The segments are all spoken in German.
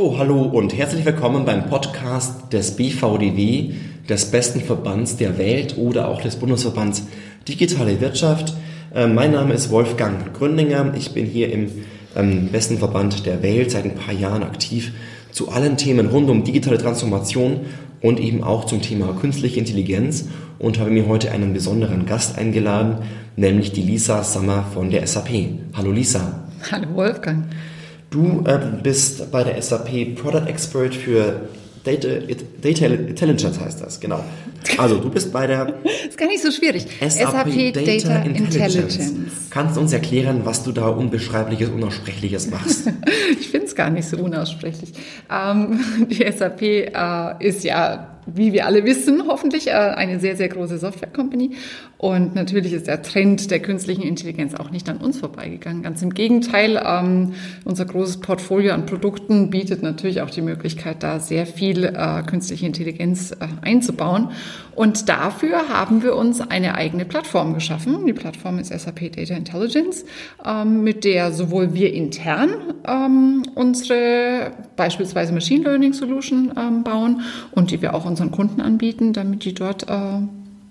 So, hallo und herzlich willkommen beim Podcast des BVDW, des besten Verbands der Welt oder auch des Bundesverbands Digitale Wirtschaft. Äh, mein Name ist Wolfgang Gründinger. Ich bin hier im ähm, besten Verband der Welt seit ein paar Jahren aktiv zu allen Themen rund um digitale Transformation und eben auch zum Thema künstliche Intelligenz und habe mir heute einen besonderen Gast eingeladen, nämlich die Lisa Sammer von der SAP. Hallo Lisa. Hallo Wolfgang. Du äh, bist bei der SAP Product Expert für Data, Data Intelligence heißt das, genau. Also du bist bei der ist gar nicht so schwierig. SAP, SAP Data, Data Intelligence. Intelligence. Kannst du uns erklären, was du da unbeschreibliches, unaussprechliches machst? ich finde es gar nicht so unaussprechlich. Ähm, die SAP äh, ist ja wie wir alle wissen, hoffentlich äh, eine sehr, sehr große Software-Company. Und natürlich ist der Trend der künstlichen Intelligenz auch nicht an uns vorbeigegangen. Ganz im Gegenteil, ähm, unser großes Portfolio an Produkten bietet natürlich auch die Möglichkeit, da sehr viel äh, künstliche Intelligenz äh, einzubauen. Und dafür haben wir uns eine eigene Plattform geschaffen. Die Plattform ist SAP Data Intelligence, ähm, mit der sowohl wir intern ähm, unsere beispielsweise Machine Learning Solution ähm, bauen und die wir auch unseren Kunden anbieten, damit die dort äh,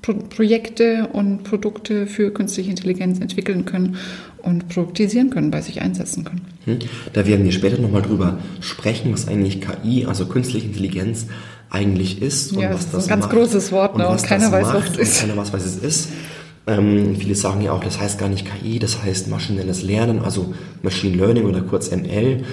Pro Projekte und Produkte für künstliche Intelligenz entwickeln können und produktisieren können, bei sich einsetzen können. Hm. Da werden wir später nochmal drüber sprechen, was eigentlich KI, also künstliche Intelligenz, eigentlich ist und ja, was das, das ist ein ganz großes Wort und, ne? und keiner weiß, was es ist. Keiner weiß, was es ist. Ähm, viele sagen ja auch, das heißt gar nicht KI, das heißt maschinelles Lernen, also Machine Learning oder kurz ML.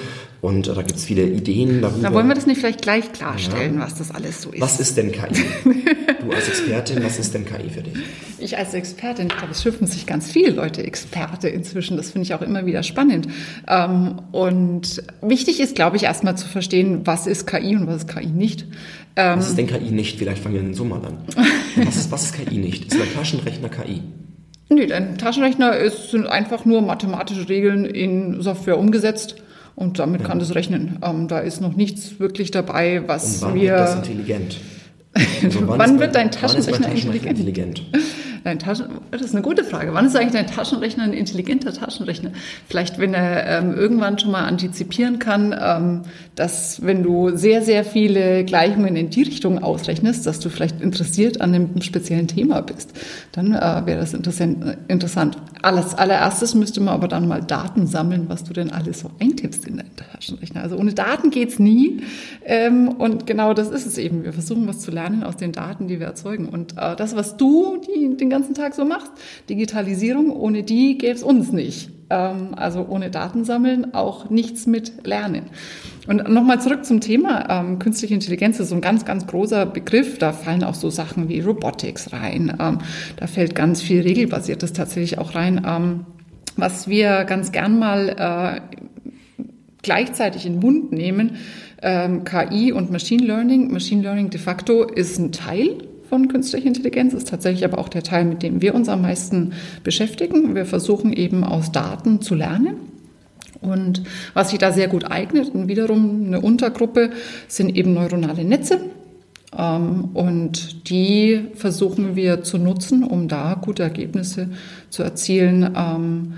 Und da gibt es viele Ideen darüber. Da wollen wir das nicht vielleicht gleich klarstellen, ja. was das alles so ist. Was ist denn KI? du als Expertin, was ist denn KI für dich? Ich als Expertin, ich glaube, es schimpfen sich ganz viele Leute Experte inzwischen. Das finde ich auch immer wieder spannend. Ähm, und wichtig ist, glaube ich, erstmal zu verstehen, was ist KI und was ist KI nicht. Ähm, was ist denn KI nicht? Vielleicht fangen wir in den Sommer an. was, ist, was ist KI nicht? Ist mein Taschenrechner KI? Nee, dein Taschenrechner ist, sind einfach nur mathematische Regeln in Software umgesetzt und damit ja. kann das rechnen. Ähm, da ist noch nichts wirklich dabei, was und wann wir. Wird das intelligent? Also wann, wann wird dein Taschenrechner, Taschenrechner intelligent? intelligent? Dein Taschen, das ist eine gute Frage. Wann ist eigentlich dein Taschenrechner ein intelligenter Taschenrechner? Vielleicht, wenn er ähm, irgendwann schon mal antizipieren kann, ähm, dass wenn du sehr, sehr viele Gleichungen in die Richtung ausrechnest, dass du vielleicht interessiert an einem speziellen Thema bist, dann äh, wäre das interessant. Alles, allererstes müsste man aber dann mal Daten sammeln, was du denn alles so eintippst in deinen Taschenrechner. Also ohne Daten geht's nie. Ähm, und genau das ist es eben. Wir versuchen was zu lernen aus den Daten, die wir erzeugen. Und äh, das, was du die, den ganzen Tag so machst. Digitalisierung, ohne die gäbe es uns nicht. Ähm, also ohne Datensammeln auch nichts mit Lernen. Und nochmal zurück zum Thema. Ähm, künstliche Intelligenz ist so ein ganz, ganz großer Begriff. Da fallen auch so Sachen wie Robotics rein. Ähm, da fällt ganz viel Regelbasiertes tatsächlich auch rein. Ähm, was wir ganz gern mal äh, gleichzeitig in den Mund nehmen, ähm, KI und Machine Learning. Machine Learning de facto ist ein Teil von künstlicher Intelligenz, ist tatsächlich aber auch der Teil, mit dem wir uns am meisten beschäftigen. Wir versuchen eben aus Daten zu lernen. Und was sich da sehr gut eignet, und wiederum eine Untergruppe, sind eben neuronale Netze. Ähm, und die versuchen wir zu nutzen, um da gute Ergebnisse zu erzielen ähm,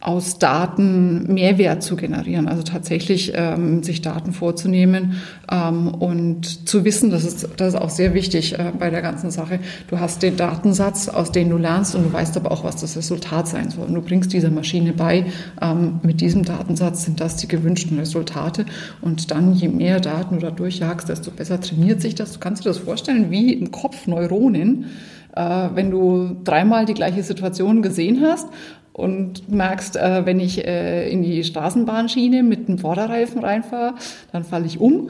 aus Daten Mehrwert zu generieren, also tatsächlich ähm, sich Daten vorzunehmen ähm, und zu wissen, das ist, das ist auch sehr wichtig äh, bei der ganzen Sache. Du hast den Datensatz, aus dem du lernst und du weißt aber auch, was das Resultat sein soll. Und du bringst dieser Maschine bei, ähm, mit diesem Datensatz sind das die gewünschten Resultate und dann, je mehr Daten du da durchjagst, desto besser trainiert sich das. Du kannst dir das vorstellen, wie im Kopf Neuronen, äh, wenn du dreimal die gleiche Situation gesehen hast und merkst, äh, wenn ich äh, in die Straßenbahnschiene mit einem Vorderreifen reinfahre, dann falle ich um.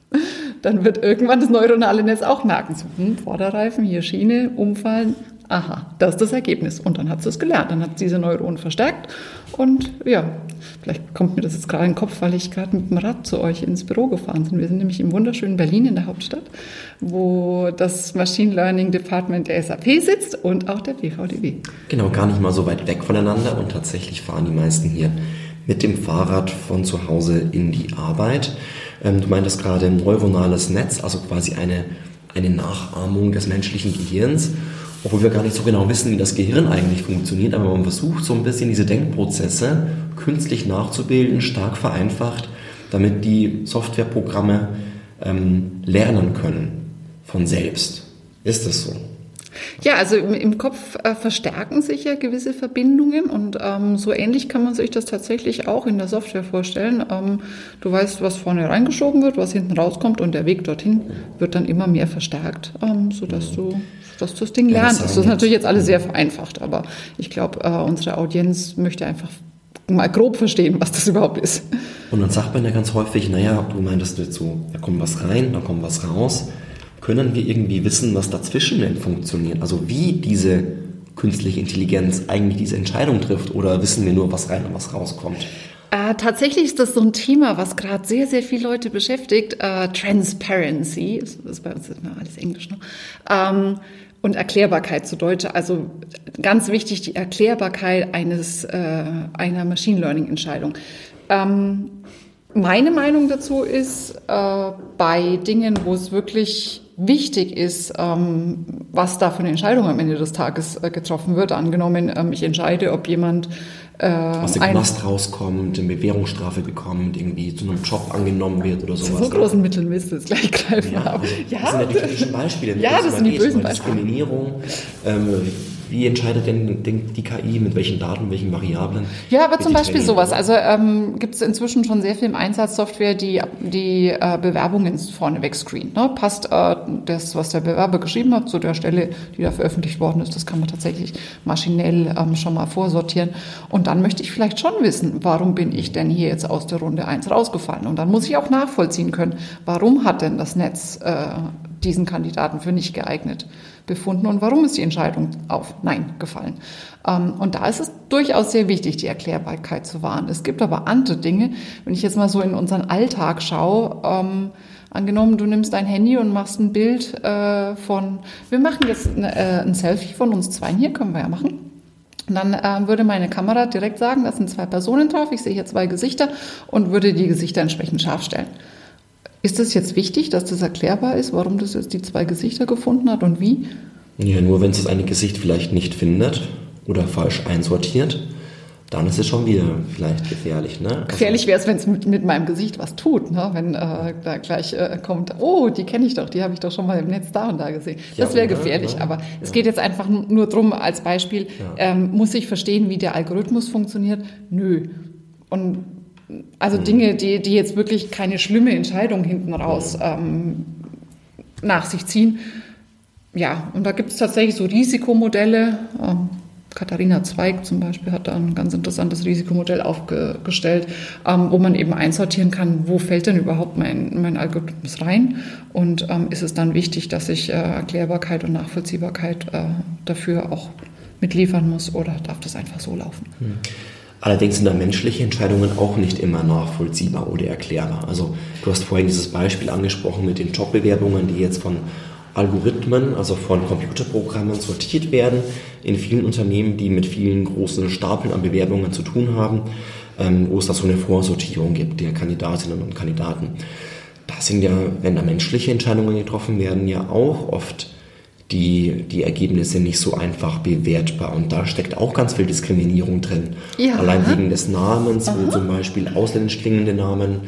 dann wird irgendwann das neuronale Netz auch merken, so, hm, Vorderreifen, hier Schiene, umfallen, aha, das ist das Ergebnis. Und dann hat sie es gelernt, dann hat diese Neuronen verstärkt und ja, vielleicht kommt mir das jetzt gerade in den Kopf, weil ich gerade mit dem Rad zu euch ins Büro gefahren bin. Wir sind nämlich im wunderschönen Berlin in der Hauptstadt, wo das Machine Learning Department der SAP sitzt und auch der BVDW. Genau, gar nicht mal so weit weg voneinander und tatsächlich fahren die meisten hier mit dem Fahrrad von zu Hause in die Arbeit. Ähm, du meintest gerade neuronales Netz, also quasi eine, eine Nachahmung des menschlichen Gehirns obwohl wir gar nicht so genau wissen, wie das Gehirn eigentlich funktioniert, aber man versucht so ein bisschen diese Denkprozesse künstlich nachzubilden, stark vereinfacht, damit die Softwareprogramme ähm, lernen können von selbst. Ist das so? Ja, also im, im Kopf äh, verstärken sich ja gewisse Verbindungen und ähm, so ähnlich kann man sich das tatsächlich auch in der Software vorstellen. Ähm, du weißt, was vorne reingeschoben wird, was hinten rauskommt und der Weg dorthin wird dann immer mehr verstärkt, ähm, sodass du dass du das Ding lernst. Das ist natürlich jetzt alles sehr vereinfacht, aber ich glaube, äh, unsere Audienz möchte einfach mal grob verstehen, was das überhaupt ist. Und dann sagt man ja ganz häufig, naja, du meintest jetzt so, da kommt was rein, da kommt was raus können wir irgendwie wissen, was dazwischen denn funktioniert? Also wie diese künstliche Intelligenz eigentlich diese Entscheidung trifft oder wissen wir nur, was rein und was rauskommt? Äh, tatsächlich ist das so ein Thema, was gerade sehr, sehr viele Leute beschäftigt. Äh, Transparency, das ist bei uns immer alles Englisch, ne? Ähm, und Erklärbarkeit zu Deutsch. Also ganz wichtig, die Erklärbarkeit eines, äh, einer Machine Learning Entscheidung. Ähm, meine Meinung dazu ist, äh, bei Dingen, wo es wirklich wichtig ist, ähm, was da für eine Entscheidung am Ende des Tages äh, getroffen wird. Angenommen, ähm, ich entscheide, ob jemand äh, aus dem Knast rauskommt, eine Bewährungsstrafe bekommt, irgendwie zu einem Job angenommen wird oder sowas. So großen Mitteln willst du jetzt gleich greifen ja, haben. Ja, das sind ja die typischen Beispiele. Ja, das sind die bösen Beispiele. Diskriminierung, ähm, wie entscheidet denn die KI, mit welchen Daten, welchen Variablen? Ja, aber zum Beispiel sowas. Also ähm, gibt es inzwischen schon sehr viel im Einsatz Software, die die äh, Bewerbungen vorneweg screent. Ne? Passt äh, das, was der Bewerber geschrieben hat, zu der Stelle, die da veröffentlicht worden ist, das kann man tatsächlich maschinell ähm, schon mal vorsortieren. Und dann möchte ich vielleicht schon wissen, warum bin ich denn hier jetzt aus der Runde 1 rausgefallen? Und dann muss ich auch nachvollziehen können, warum hat denn das Netz äh, diesen Kandidaten für nicht geeignet befunden und warum ist die Entscheidung auf Nein gefallen. Ähm, und da ist es durchaus sehr wichtig, die Erklärbarkeit zu wahren. Es gibt aber andere Dinge, wenn ich jetzt mal so in unseren Alltag schaue, ähm, Angenommen, du nimmst dein Handy und machst ein Bild äh, von, wir machen jetzt eine, äh, ein Selfie von uns zwei hier, können wir ja machen. Und dann äh, würde meine Kamera direkt sagen, das sind zwei Personen drauf, ich sehe hier zwei Gesichter und würde die Gesichter entsprechend scharf stellen. Ist es jetzt wichtig, dass das erklärbar ist, warum das jetzt die zwei Gesichter gefunden hat und wie? Ja, nur wenn es das eine Gesicht vielleicht nicht findet oder falsch einsortiert, dann ist es schon wieder vielleicht gefährlich. Ne? Also gefährlich wäre es, wenn es mit, mit, meinem Gesicht was tut. Ne? Wenn äh, da gleich äh, kommt, oh, die kenne ich doch, die habe ich doch schon mal im Netz da und da gesehen. Das wäre gefährlich. Ja, aber ja. es geht jetzt einfach nur darum, als Beispiel, ähm, muss ich verstehen, wie der Algorithmus funktioniert? Nö. Und also mhm. Dinge, die, die jetzt wirklich keine schlimme Entscheidung hinten raus ähm, nach sich ziehen. Ja, und da gibt es tatsächlich so Risikomodelle. Ähm, Katharina Zweig zum Beispiel hat da ein ganz interessantes Risikomodell aufgestellt, ähm, wo man eben einsortieren kann, wo fällt denn überhaupt mein, mein Algorithmus rein und ähm, ist es dann wichtig, dass ich äh, Erklärbarkeit und Nachvollziehbarkeit äh, dafür auch mitliefern muss oder darf das einfach so laufen? Mhm. Allerdings sind da menschliche Entscheidungen auch nicht immer nachvollziehbar oder erklärbar. Also du hast vorhin dieses Beispiel angesprochen mit den Jobbewerbungen, die jetzt von Algorithmen, also von Computerprogrammen sortiert werden in vielen Unternehmen, die mit vielen großen Stapeln an Bewerbungen zu tun haben, ähm, wo es da so eine Vorsortierung gibt der Kandidatinnen und Kandidaten. Da sind ja, wenn da menschliche Entscheidungen getroffen werden, ja auch oft die, die Ergebnisse nicht so einfach bewertbar. Und da steckt auch ganz viel Diskriminierung drin. Ja. Allein wegen des Namens, Aha. wo zum Beispiel ausländisch klingende Namen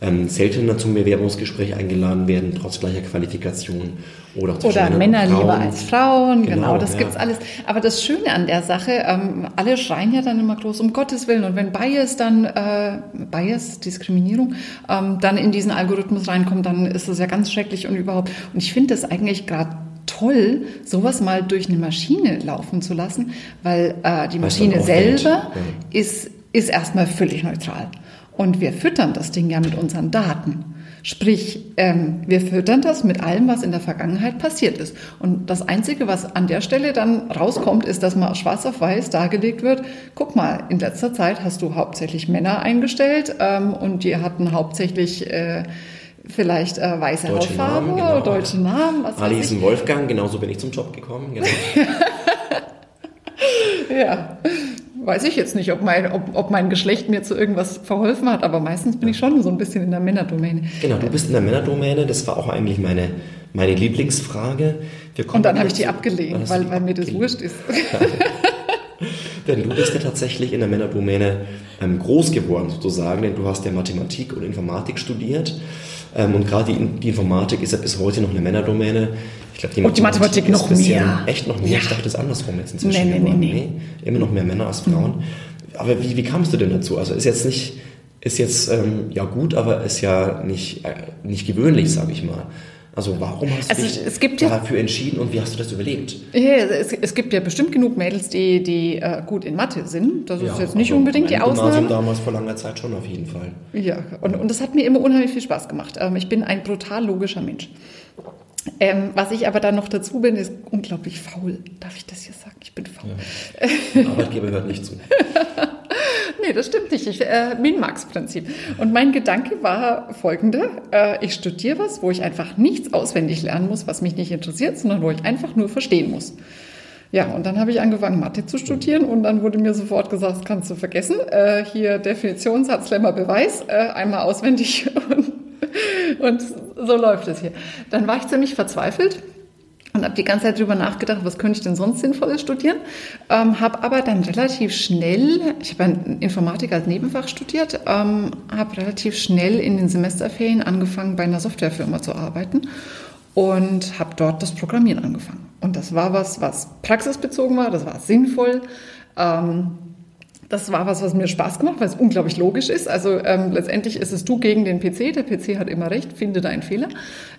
ähm, seltener zum Bewerbungsgespräch eingeladen werden, trotz gleicher Qualifikation. Oder, oder Männer lieber als Frauen, genau, genau das ja. gibt's alles. Aber das Schöne an der Sache, ähm, alle schreien ja dann immer groß, um Gottes Willen. Und wenn Bias dann, äh, Bias, Diskriminierung, ähm, dann in diesen Algorithmus reinkommt, dann ist das ja ganz schrecklich und überhaupt. Und ich finde das eigentlich gerade toll, sowas mal durch eine Maschine laufen zu lassen, weil äh, die Maschine selber ja. ist, ist erstmal völlig neutral. Und wir füttern das Ding ja mit unseren Daten. Sprich, ähm, wir füttern das mit allem, was in der Vergangenheit passiert ist. Und das Einzige, was an der Stelle dann rauskommt, ist, dass mal schwarz auf weiß dargelegt wird, guck mal, in letzter Zeit hast du hauptsächlich Männer eingestellt ähm, und die hatten hauptsächlich äh, vielleicht äh, weiße deutsche Hautfarbe, Namen, genau. deutsche Namen. Was Ali ist ein Wolfgang, genauso bin ich zum Job gekommen. Genau. ja, weiß ich jetzt nicht, ob mein, ob, ob mein Geschlecht mir zu irgendwas verholfen hat, aber meistens bin ich schon so ein bisschen in der Männerdomäne. Genau, du bist in der Männerdomäne, das war auch eigentlich meine, meine Lieblingsfrage. Und dann habe ich die abgelehnt, weil, weil mir das wurscht ist. denn du bist ja tatsächlich in der Männerdomäne ähm, groß geworden sozusagen, denn du hast ja Mathematik und Informatik studiert. Ähm, und gerade die, die, Informatik ist ja bis heute noch eine Männerdomäne. Ich glaube, die, oh, die Mathematik, noch mehr. Echt noch mehr. Ja. Ich dachte, das ist andersrum jetzt inzwischen. Nee, nee, nee, nee. Immer noch mehr Männer als Frauen. Mhm. Aber wie, wie kamst du denn dazu? Also ist jetzt nicht, ist jetzt ähm, ja gut, aber ist ja nicht, äh, nicht gewöhnlich, sage ich mal. Also warum hast du also dich dafür ja, entschieden und wie hast du das überlebt? Ja, es, es gibt ja bestimmt genug Mädels, die, die äh, gut in Mathe sind. Das ist jetzt nicht also unbedingt die Ausnahme. Gymnasium damals vor langer Zeit schon auf jeden Fall. Ja, und, und das hat mir immer unheimlich viel Spaß gemacht. Ähm, ich bin ein brutal logischer Mensch. Ähm, was ich aber dann noch dazu bin, ist unglaublich faul. Darf ich das hier sagen? Ich bin faul. Ja. Arbeitgeber hört nicht zu. nee, das stimmt nicht. Ich, äh, Min-Max-Prinzip. Und mein Gedanke war folgender. Äh, ich studiere was, wo ich einfach nichts auswendig lernen muss, was mich nicht interessiert, sondern wo ich einfach nur verstehen muss. Ja, und dann habe ich angefangen, Mathe zu studieren und dann wurde mir sofort gesagt, das kannst du vergessen. Äh, hier Definitionssatz, Lemmer, Beweis, äh, einmal auswendig und, und so läuft es hier. Dann war ich ziemlich verzweifelt und habe die ganze Zeit darüber nachgedacht, was könnte ich denn sonst Sinnvolles studieren. Ähm, habe aber dann relativ schnell, ich habe Informatik als Nebenfach studiert, ähm, habe relativ schnell in den Semesterferien angefangen, bei einer Softwarefirma zu arbeiten und habe dort das Programmieren angefangen. Und das war was, was praxisbezogen war, das war sinnvoll. Ähm, das war was, was mir Spaß gemacht, weil es unglaublich logisch ist. Also ähm, letztendlich ist es du gegen den PC. Der PC hat immer recht, finde deinen Fehler.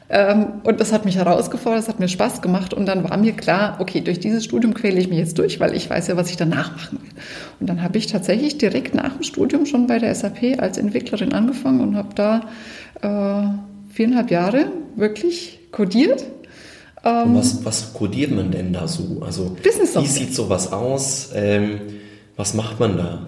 Ähm, und das hat mich herausgefordert, das hat mir Spaß gemacht. Und dann war mir klar, okay, durch dieses Studium quäle ich mich jetzt durch, weil ich weiß ja, was ich danach machen will. Und dann habe ich tatsächlich direkt nach dem Studium schon bei der SAP als Entwicklerin angefangen und habe da äh, viereinhalb Jahre wirklich codiert. Ähm, was, was codiert man denn da so? Also, wie sieht sowas aus? Ähm, was macht man da?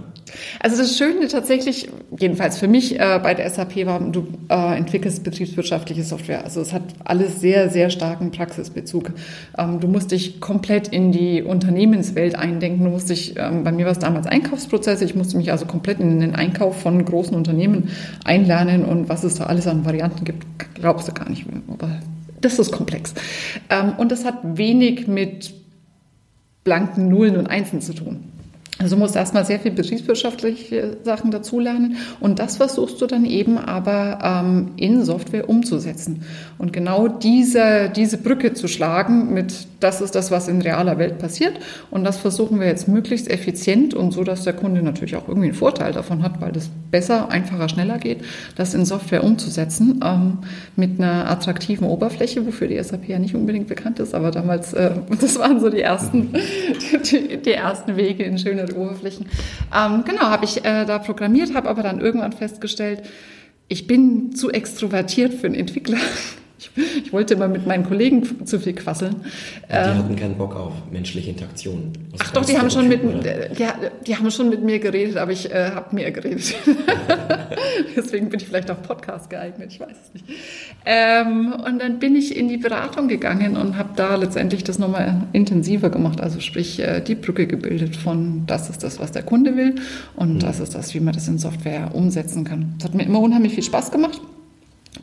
Also das Schöne tatsächlich, jedenfalls für mich äh, bei der SAP war, du äh, entwickelst betriebswirtschaftliche Software. Also es hat alles sehr, sehr starken Praxisbezug. Ähm, du musst dich komplett in die Unternehmenswelt eindenken. Du musst dich, ähm, bei mir war es damals Einkaufsprozesse, ich musste mich also komplett in den Einkauf von großen Unternehmen einlernen und was es da alles an Varianten gibt, glaubst du gar nicht. Aber das ist komplex. Ähm, und das hat wenig mit blanken Nullen und Einsen zu tun. Also du musst erstmal sehr viel betriebswirtschaftliche Sachen dazulernen und das versuchst du dann eben aber ähm, in Software umzusetzen. Und genau diese, diese Brücke zu schlagen mit, das ist das, was in realer Welt passiert und das versuchen wir jetzt möglichst effizient und so, dass der Kunde natürlich auch irgendwie einen Vorteil davon hat, weil das besser, einfacher, schneller geht, das in Software umzusetzen ähm, mit einer attraktiven Oberfläche, wofür die SAP ja nicht unbedingt bekannt ist, aber damals, äh, das waren so die ersten, die, die ersten Wege in schöne Oberflächen. Ähm, genau, habe ich äh, da programmiert, habe aber dann irgendwann festgestellt, ich bin zu extrovertiert für einen Entwickler. Ich, ich, wollte immer mit meinen Kollegen zu viel quasseln. Ja, die ähm, hatten keinen Bock auf menschliche Interaktion. Also ach doch, die haben, schon mit, die, die, haben schon mit mir geredet, aber ich äh, habe mehr geredet. Deswegen bin ich vielleicht auch Podcast geeignet, ich weiß es nicht. Ähm, und dann bin ich in die Beratung gegangen und habe da letztendlich das nochmal intensiver gemacht, also sprich äh, die Brücke gebildet von das ist das, was der Kunde will und mhm. das ist das, wie man das in Software umsetzen kann. Das hat mir immer unheimlich viel Spaß gemacht.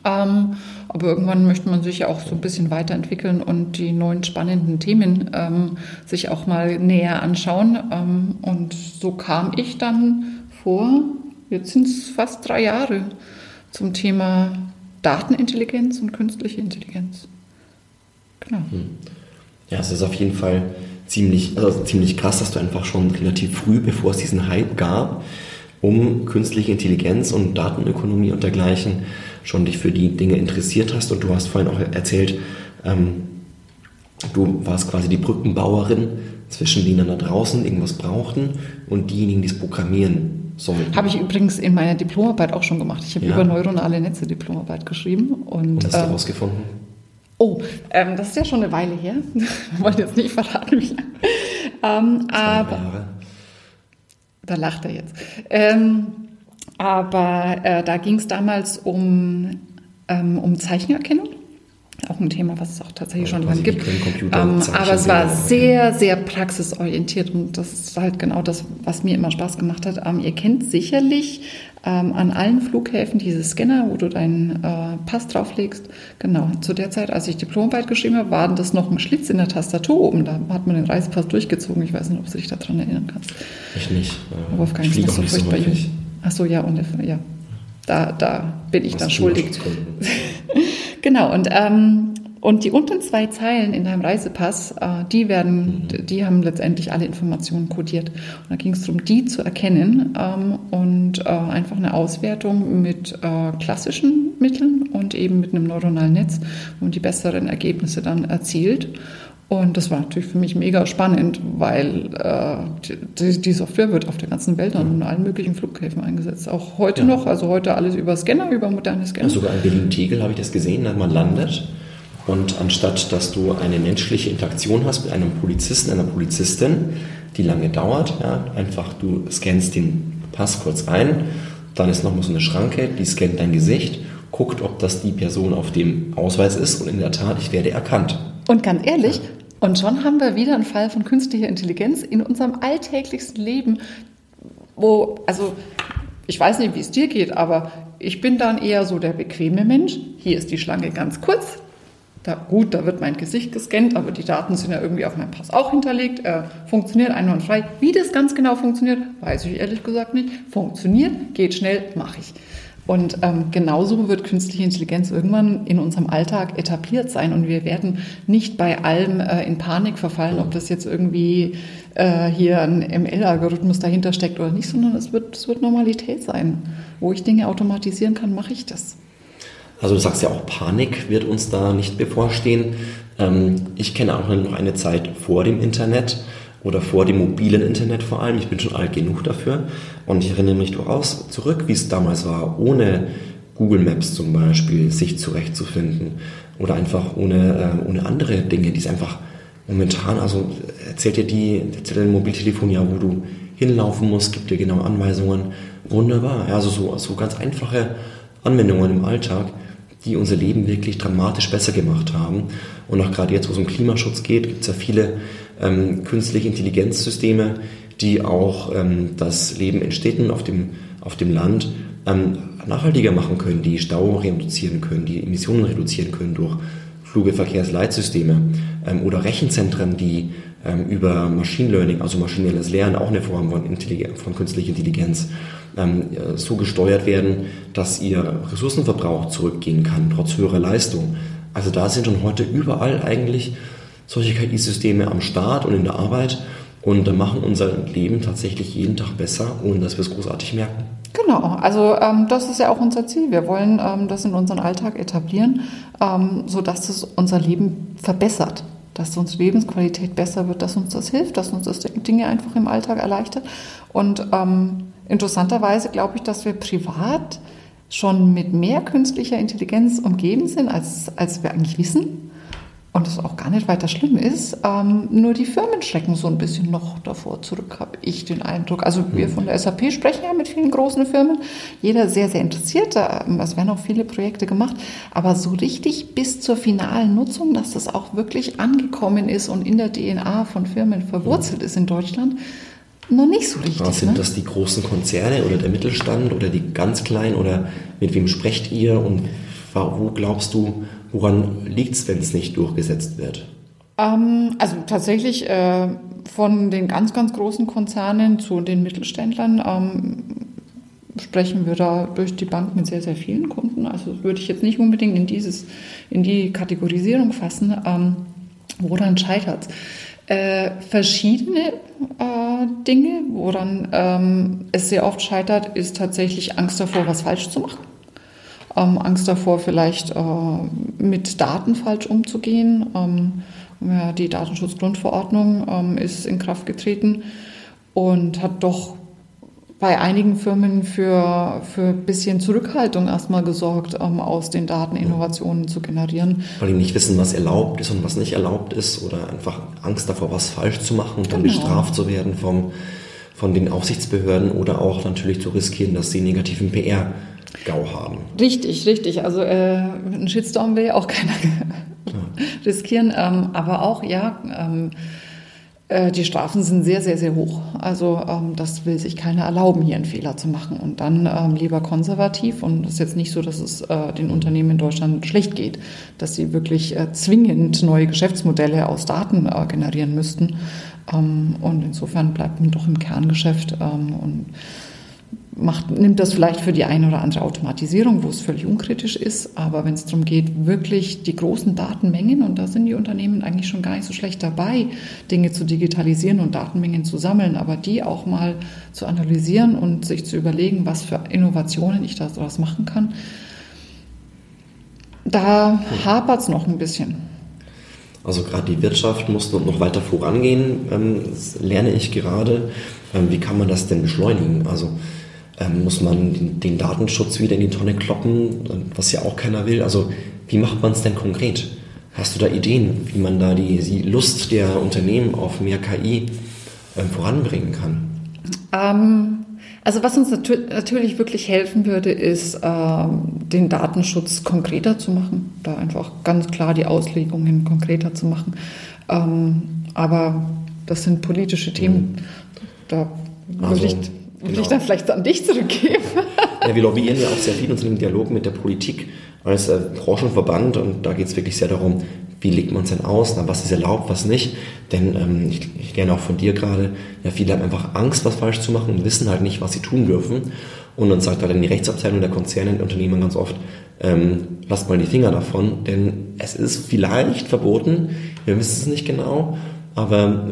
Ähm, aber irgendwann möchte man sich ja auch so ein bisschen weiterentwickeln und die neuen spannenden Themen ähm, sich auch mal näher anschauen. Ähm, und so kam ich dann vor, jetzt sind es fast drei Jahre, zum Thema Datenintelligenz und künstliche Intelligenz. Genau. Hm. Ja, es ist auf jeden Fall ziemlich, also ziemlich krass, dass du einfach schon relativ früh, bevor es diesen Hype gab, um künstliche Intelligenz und Datenökonomie und dergleichen schon dich für die Dinge interessiert hast. Und du hast vorhin auch erzählt, ähm, du warst quasi die Brückenbauerin zwischen denen da draußen irgendwas brauchten und diejenigen, die es programmieren sollten. Habe ich übrigens in meiner Diplomarbeit auch schon gemacht. Ich habe ja. über neuronale Netze Diplomarbeit geschrieben. Und, und hast du ähm, herausgefunden? Oh, ähm, das ist ja schon eine Weile her. Wir wollen jetzt nicht verraten, wie lange. Ähm, aber Jahre. da lacht er jetzt. Ähm, aber äh, da ging es damals um, ähm, um Zeichenerkennung. Auch ein Thema, was es auch tatsächlich schon lange gibt. Ähm, aber es war sehr, sehr praxisorientiert und das ist halt genau das, was mir immer Spaß gemacht hat. Ähm, ihr kennt sicherlich ähm, an allen Flughäfen diese Scanner, wo du deinen äh, Pass drauflegst. Genau, zu der Zeit, als ich Diplomarbeit geschrieben habe, war das noch ein Schlitz in der Tastatur oben. Da hat man den Reisepass durchgezogen. Ich weiß nicht, ob du dich daran erinnern kannst. Ich nicht. Äh, Wolfgang ich ist so furchtbar so Ach so, ja, und ja, da, da bin ich Was dann schuldig. genau, und, ähm, und die unteren zwei Zeilen in deinem Reisepass, äh, die werden, mhm. die haben letztendlich alle Informationen kodiert. Und da ging es darum, die zu erkennen ähm, und äh, einfach eine Auswertung mit äh, klassischen Mitteln und eben mit einem neuronalen Netz, man die besseren Ergebnisse dann erzielt. Und das war natürlich für mich mega spannend, weil äh, die, die, Software wird auf der ganzen Welt an allen möglichen Flughäfen eingesetzt. Auch heute ja. noch, also heute alles über Scanner, über moderne Scanner. Ja, sogar in Berlin-Tegel habe ich das gesehen, man landet und anstatt dass du eine menschliche Interaktion hast mit einem Polizisten, einer Polizistin, die lange dauert, ja, einfach du scannst den Pass kurz ein, dann ist nochmal so eine Schranke, die scannt dein Gesicht, guckt, ob das die Person auf dem Ausweis ist und in der Tat, ich werde erkannt. Und ganz ehrlich, und schon haben wir wieder einen Fall von künstlicher Intelligenz in unserem alltäglichsten Leben, wo, also ich weiß nicht, wie es dir geht, aber ich bin dann eher so der bequeme Mensch. Hier ist die Schlange ganz kurz. Da, gut, da wird mein Gesicht gescannt, aber die Daten sind ja irgendwie auf meinem Pass auch hinterlegt. Er funktioniert einwandfrei. Wie das ganz genau funktioniert, weiß ich ehrlich gesagt nicht. Funktioniert, geht schnell, mache ich. Und ähm, genauso wird künstliche Intelligenz irgendwann in unserem Alltag etabliert sein und wir werden nicht bei allem äh, in Panik verfallen, ob das jetzt irgendwie äh, hier ein ML-Algorithmus dahinter steckt oder nicht, sondern es wird, es wird Normalität sein. Wo ich Dinge automatisieren kann, mache ich das. Also du sagst ja auch, Panik wird uns da nicht bevorstehen. Ähm, ich kenne auch noch eine Zeit vor dem Internet oder vor dem mobilen Internet vor allem. Ich bin schon alt genug dafür. Und ich erinnere mich durchaus zurück, wie es damals war, ohne Google Maps zum Beispiel sich zurechtzufinden oder einfach ohne, äh, ohne andere Dinge, die es einfach momentan, also erzählt dir die, erzählt dir Mobiltelefon ja, wo du hinlaufen musst, gibt dir genaue Anweisungen. Wunderbar. Also so, so ganz einfache Anwendungen im Alltag, die unser Leben wirklich dramatisch besser gemacht haben. Und auch gerade jetzt, wo es um Klimaschutz geht, gibt es ja viele ähm, künstliche Intelligenzsysteme, die auch ähm, das Leben in Städten auf dem, auf dem Land ähm, nachhaltiger machen können, die Stau reduzieren können, die Emissionen reduzieren können durch Flugeverkehrsleitsysteme ähm, oder Rechenzentren, die ähm, über Machine Learning, also maschinelles Lernen, auch eine Form von, Intelligenz, von künstlicher Intelligenz, ähm, so gesteuert werden, dass ihr Ressourcenverbrauch zurückgehen kann, trotz höherer Leistung. Also da sind schon heute überall eigentlich solche KI-Systeme am Start und in der Arbeit und machen unser Leben tatsächlich jeden Tag besser, ohne dass wir es großartig merken. Genau, also ähm, das ist ja auch unser Ziel. Wir wollen ähm, das in unseren Alltag etablieren, ähm, sodass es unser Leben verbessert, dass unsere Lebensqualität besser wird, dass uns das hilft, dass uns das Dinge einfach im Alltag erleichtert. Und ähm, interessanterweise glaube ich, dass wir privat schon mit mehr künstlicher Intelligenz umgeben sind, als, als wir eigentlich wissen und es auch gar nicht weiter schlimm ist. Ähm, nur die Firmen schrecken so ein bisschen noch davor zurück, habe ich den Eindruck. Also wir von der SAP sprechen ja mit vielen großen Firmen. Jeder sehr, sehr interessiert. Ähm, es werden auch viele Projekte gemacht. Aber so richtig bis zur finalen Nutzung, dass das auch wirklich angekommen ist und in der DNA von Firmen verwurzelt ist in Deutschland, noch nicht so richtig. sind ne? das die großen Konzerne oder der Mittelstand oder die ganz kleinen oder mit wem sprecht ihr und wo glaubst du, Woran liegt es, wenn es nicht durchgesetzt wird? Ähm, also tatsächlich äh, von den ganz, ganz großen Konzernen zu den Mittelständlern ähm, sprechen wir da durch die Bank mit sehr, sehr vielen Kunden. Also würde ich jetzt nicht unbedingt in, dieses, in die Kategorisierung fassen. Ähm, woran scheitert es? Äh, verschiedene äh, Dinge, woran ähm, es sehr oft scheitert, ist tatsächlich Angst davor, was falsch zu machen ähm, Angst davor, vielleicht äh, mit Daten falsch umzugehen. Ähm, die Datenschutzgrundverordnung ähm, ist in Kraft getreten und hat doch bei einigen Firmen für, für ein bisschen Zurückhaltung erstmal gesorgt, ähm, aus den Daten Innovationen zu generieren. Weil die nicht wissen, was erlaubt ist und was nicht erlaubt ist oder einfach Angst davor, was falsch zu machen und dann genau. bestraft zu werden vom, von den Aufsichtsbehörden oder auch natürlich zu riskieren, dass sie negativen PR GAU haben. Richtig, richtig. Also äh, einen Shitstorm will ja auch keiner riskieren. Ähm, aber auch, ja, ähm, äh, die Strafen sind sehr, sehr, sehr hoch. Also ähm, das will sich keiner erlauben, hier einen Fehler zu machen. Und dann ähm, lieber konservativ. Und es ist jetzt nicht so, dass es äh, den Unternehmen in Deutschland schlecht geht, dass sie wirklich äh, zwingend neue Geschäftsmodelle aus Daten äh, generieren müssten. Ähm, und insofern bleibt man doch im Kerngeschäft ähm, und macht, nimmt das vielleicht für die eine oder andere Automatisierung, wo es völlig unkritisch ist. Aber wenn es darum geht, wirklich die großen Datenmengen, und da sind die Unternehmen eigentlich schon gar nicht so schlecht dabei, Dinge zu digitalisieren und Datenmengen zu sammeln, aber die auch mal zu analysieren und sich zu überlegen, was für Innovationen ich daraus machen kann, da hapert es noch ein bisschen. Also gerade die Wirtschaft muss noch weiter vorangehen, ähm, das lerne ich gerade. Ähm, wie kann man das denn beschleunigen? Also ähm, muss man den, Datenschutz wieder in die Tonne kloppen, was ja auch keiner will. Also wie macht man es denn konkret? Hast du da Ideen, wie man da die, die Lust der Unternehmen auf mehr KI ähm, voranbringen kann? Ähm, also was uns natür natürlich wirklich helfen würde, ist, ähm, den Datenschutz konkreter zu machen, da einfach ganz klar die Auslegungen konkreter zu machen. Ähm, aber das sind politische Themen. Mhm. Da würde also, Will genau. ich dann vielleicht an dich zurückgeben? ja, wir lobbyieren ja auch sehr viel und sind im Dialog mit der Politik als äh, Branchenverband und da geht es wirklich sehr darum, wie legt man es denn aus, na, was ist erlaubt, was nicht. Denn ähm, ich, ich gerne auch von dir gerade, ja, viele haben einfach Angst, was falsch zu machen und wissen halt nicht, was sie tun dürfen. Und dann sagt dann die Rechtsabteilung der Konzerne und Unternehmen ganz oft, ähm, lasst mal die Finger davon, denn es ist vielleicht verboten, wir wissen es nicht genau, aber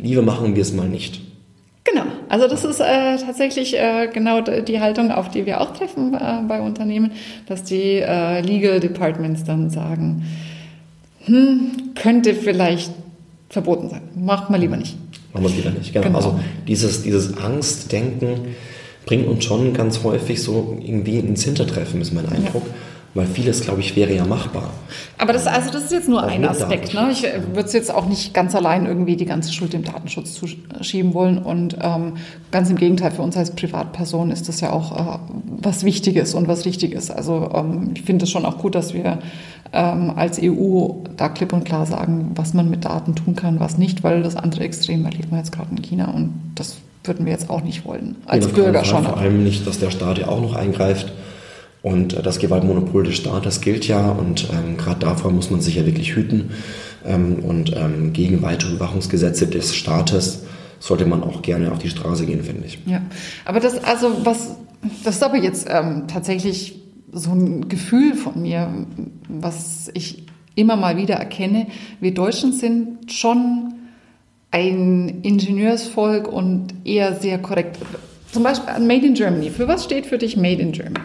lieber machen wir es mal nicht. Genau, also das ist äh, tatsächlich äh, genau die Haltung, auf die wir auch treffen äh, bei Unternehmen, dass die äh, Legal Departments dann sagen, hm, könnte vielleicht verboten sein, macht man lieber nicht. Machen wir es lieber nicht, genau. genau. Also dieses, dieses Angstdenken bringt uns schon ganz häufig so irgendwie ins Hintertreffen, ist mein Eindruck. Ja weil vieles, glaube ich, wäre ja machbar. Aber das, also das ist jetzt nur auch ein Aspekt. Ne? Ich würde es jetzt auch nicht ganz allein irgendwie die ganze Schuld dem Datenschutz zuschieben wollen. Und ähm, ganz im Gegenteil, für uns als Privatperson ist das ja auch äh, was Wichtiges und was Richtiges. Also ähm, ich finde es schon auch gut, dass wir ähm, als EU da klipp und klar sagen, was man mit Daten tun kann, was nicht, weil das andere Extrem erlebt man jetzt gerade in China und das würden wir jetzt auch nicht wollen. Als Bürger schon. Vor allem nicht, dass der Staat ja auch noch eingreift und äh, das Gewaltmonopol des Staates gilt ja und ähm, gerade davor muss man sich ja wirklich hüten. Ähm, und ähm, gegen weitere Überwachungsgesetze des Staates sollte man auch gerne auf die Straße gehen, finde ich. Ja, aber das, also was, das ist aber jetzt ähm, tatsächlich so ein Gefühl von mir, was ich immer mal wieder erkenne. Wir Deutschen sind schon ein Ingenieursvolk und eher sehr korrekt. Zum Beispiel Made in Germany. Für was steht für dich Made in Germany?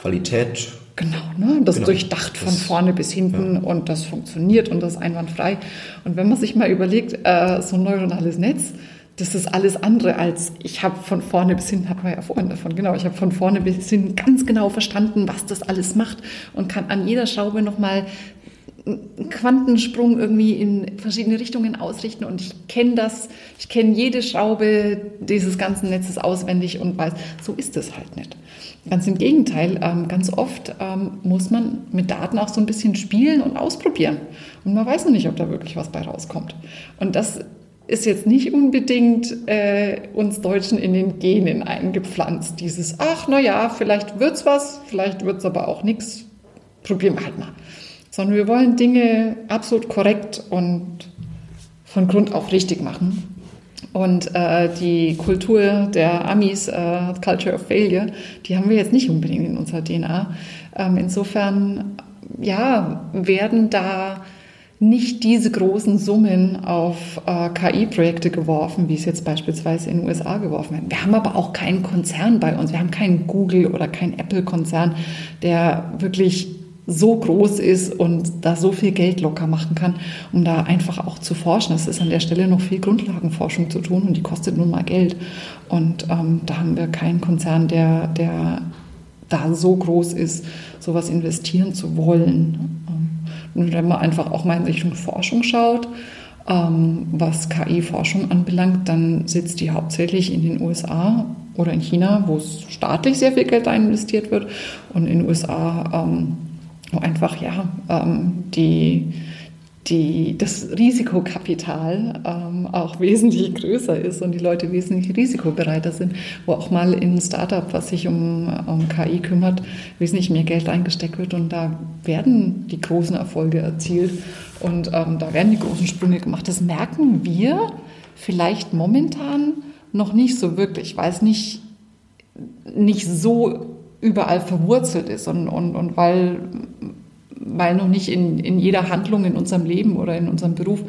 Qualität. Genau, ne? das genau. durchdacht von das, vorne bis hinten ja. und das funktioniert und das einwandfrei. Und wenn man sich mal überlegt, äh, so ein neuronales Netz, das ist alles andere als, ich habe von vorne bis hinten, hatten wir ja vorhin davon, genau, ich habe von vorne bis hinten ganz genau verstanden, was das alles macht und kann an jeder Schraube nochmal einen Quantensprung irgendwie in verschiedene Richtungen ausrichten und ich kenne das, ich kenne jede Schraube dieses ganzen Netzes auswendig und weiß, so ist es halt nicht. Ganz im Gegenteil, ähm, ganz oft ähm, muss man mit Daten auch so ein bisschen spielen und ausprobieren. Und man weiß noch nicht, ob da wirklich was bei rauskommt. Und das ist jetzt nicht unbedingt äh, uns Deutschen in den Genen eingepflanzt. Dieses, ach, na ja, vielleicht wird's was, vielleicht wird's aber auch nichts. Probieren wir halt mal. Sondern wir wollen Dinge absolut korrekt und von Grund auf richtig machen. Und äh, die Kultur der Amis, äh, Culture of Failure, die haben wir jetzt nicht unbedingt in unserer DNA. Ähm, insofern, ja, werden da nicht diese großen Summen auf äh, KI-Projekte geworfen, wie es jetzt beispielsweise in den USA geworfen wird. Wir haben aber auch keinen Konzern bei uns. Wir haben keinen Google oder keinen Apple-Konzern, der wirklich so groß ist und da so viel Geld locker machen kann, um da einfach auch zu forschen. Es ist an der Stelle noch viel Grundlagenforschung zu tun und die kostet nun mal Geld. Und ähm, da haben wir keinen Konzern, der, der da so groß ist, sowas investieren zu wollen. Ähm, und wenn man einfach auch mal in Richtung Forschung schaut, ähm, was KI-Forschung anbelangt, dann sitzt die hauptsächlich in den USA oder in China, wo es staatlich sehr viel Geld investiert wird und in den USA, ähm, wo einfach ja ähm, die die, das Risikokapital ähm, auch wesentlich größer ist und die Leute wesentlich risikobereiter sind, wo auch mal in ein Startup, was sich um, um KI kümmert, wesentlich mehr Geld eingesteckt wird und da werden die großen Erfolge erzielt und ähm, da werden die großen Sprünge gemacht. Das merken wir vielleicht momentan noch nicht so wirklich, weil es nicht, nicht so überall verwurzelt ist und, und, und weil weil noch nicht in, in jeder Handlung in unserem Leben oder in unserem Beruf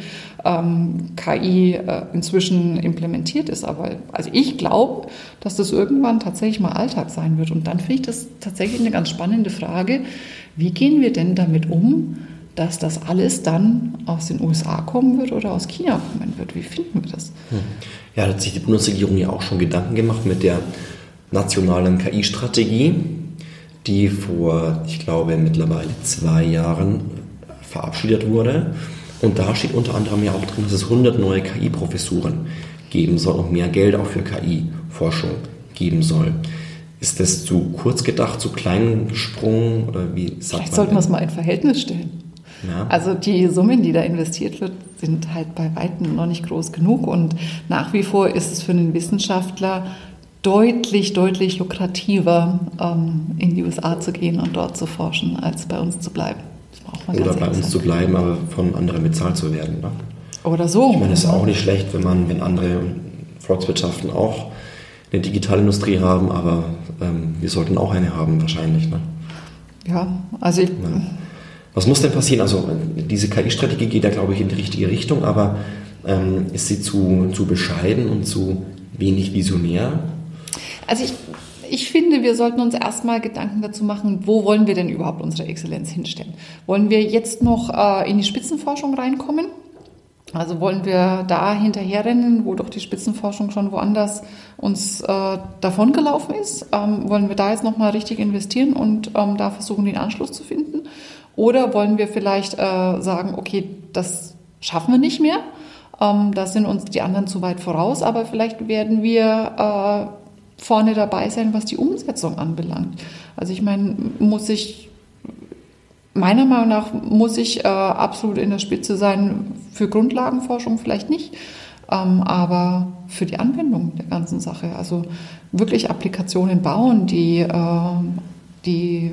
ähm, KI äh, inzwischen implementiert ist. Aber also ich glaube, dass das irgendwann tatsächlich mal Alltag sein wird. Und dann finde ich das tatsächlich eine ganz spannende Frage. Wie gehen wir denn damit um, dass das alles dann aus den USA kommen wird oder aus China kommen wird? Wie finden wir das? Hm. Ja, da hat sich die Bundesregierung ja auch schon Gedanken gemacht mit der nationalen KI-Strategie die vor, ich glaube, mittlerweile zwei Jahren verabschiedet wurde. Und da steht unter anderem ja auch drin, dass es 100 neue KI-Professuren geben soll und mehr Geld auch für KI-Forschung geben soll. Ist das zu kurz gedacht, zu klein gesprungen oder wie sagt Vielleicht sollten wir es mal in Verhältnis stellen. Ja. Also die Summen, die da investiert wird, sind halt bei weitem noch nicht groß genug und nach wie vor ist es für einen Wissenschaftler deutlich, deutlich lukrativer, ähm, in die USA zu gehen und dort zu forschen, als bei uns zu bleiben. Oder bei uns zu bleiben, aber von anderen bezahlt zu werden. Ne? Oder so. Ich meine, es ist auch nicht schlecht, wenn man, wenn andere Volkswirtschaften auch eine Digitalindustrie haben, aber ähm, wir sollten auch eine haben wahrscheinlich. Ne? Ja, also ich. Ja. Was muss denn passieren? Also diese KI-Strategie geht ja, glaube ich, in die richtige Richtung, aber ähm, ist sie zu, zu bescheiden und zu wenig visionär? Also ich, ich finde, wir sollten uns erstmal Gedanken dazu machen, wo wollen wir denn überhaupt unsere Exzellenz hinstellen? Wollen wir jetzt noch äh, in die Spitzenforschung reinkommen? Also wollen wir da hinterherrennen, wo doch die Spitzenforschung schon woanders uns äh, davongelaufen ist? Ähm, wollen wir da jetzt nochmal richtig investieren und ähm, da versuchen, den Anschluss zu finden? Oder wollen wir vielleicht äh, sagen, okay, das schaffen wir nicht mehr? Ähm, da sind uns die anderen zu weit voraus, aber vielleicht werden wir äh, vorne dabei sein, was die Umsetzung anbelangt. Also ich meine, muss ich, meiner Meinung nach, muss ich äh, absolut in der Spitze sein für Grundlagenforschung, vielleicht nicht, ähm, aber für die Anwendung der ganzen Sache. Also wirklich Applikationen bauen, die, äh, die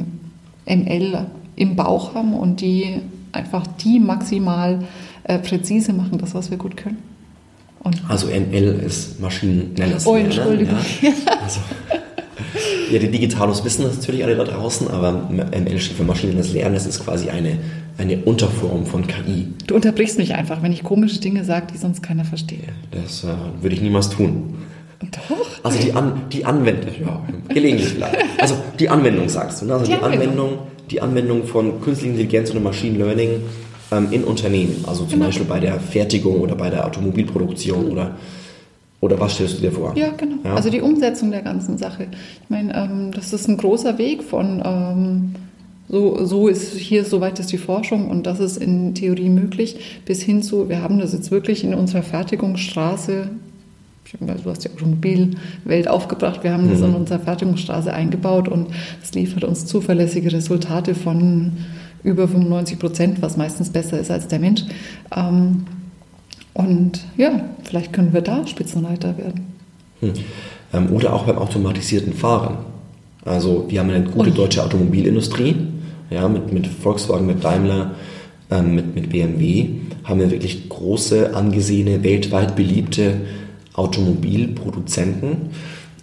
ML im Bauch haben und die einfach die maximal äh, präzise machen, das, was wir gut können. Und also ML ist maschinelles Oh, Entschuldigung. Ja. Also, ja, die Digitalos wissen das natürlich alle da draußen, aber ML steht für maschinelles Lernen. Das ist quasi eine, eine Unterform von KI. Du unterbrichst mich einfach, wenn ich komische Dinge sage, die sonst keiner versteht. Das äh, würde ich niemals tun. Doch. Also die, An die Anwendung, ja, gelegentlich vielleicht. Also die Anwendung sagst du, ne? Also die, die Anwendung, die Anwendung von künstlicher Intelligenz oder Machine Learning ähm, in Unternehmen, also zum genau. Beispiel bei der Fertigung oder bei der Automobilproduktion oder oder was stellst du dir vor? Ja, genau. Ja? Also die Umsetzung der ganzen Sache. Ich meine, ähm, das ist ein großer Weg von ähm, so, so ist hier, soweit ist die Forschung und das ist in Theorie möglich, bis hin zu, wir haben das jetzt wirklich in unserer Fertigungsstraße, du hast die Automobilwelt aufgebracht, wir haben mhm. das in unserer Fertigungsstraße eingebaut und es liefert uns zuverlässige Resultate von über 95 Prozent, was meistens besser ist als der Mensch. Ähm, und ja, vielleicht können wir da Spitzenreiter werden. Hm. Ähm, oder auch beim automatisierten Fahren. Also wir haben eine gute Und? deutsche Automobilindustrie, ja, mit, mit Volkswagen, mit Daimler, ähm, mit, mit BMW haben wir wirklich große, angesehene, weltweit beliebte Automobilproduzenten.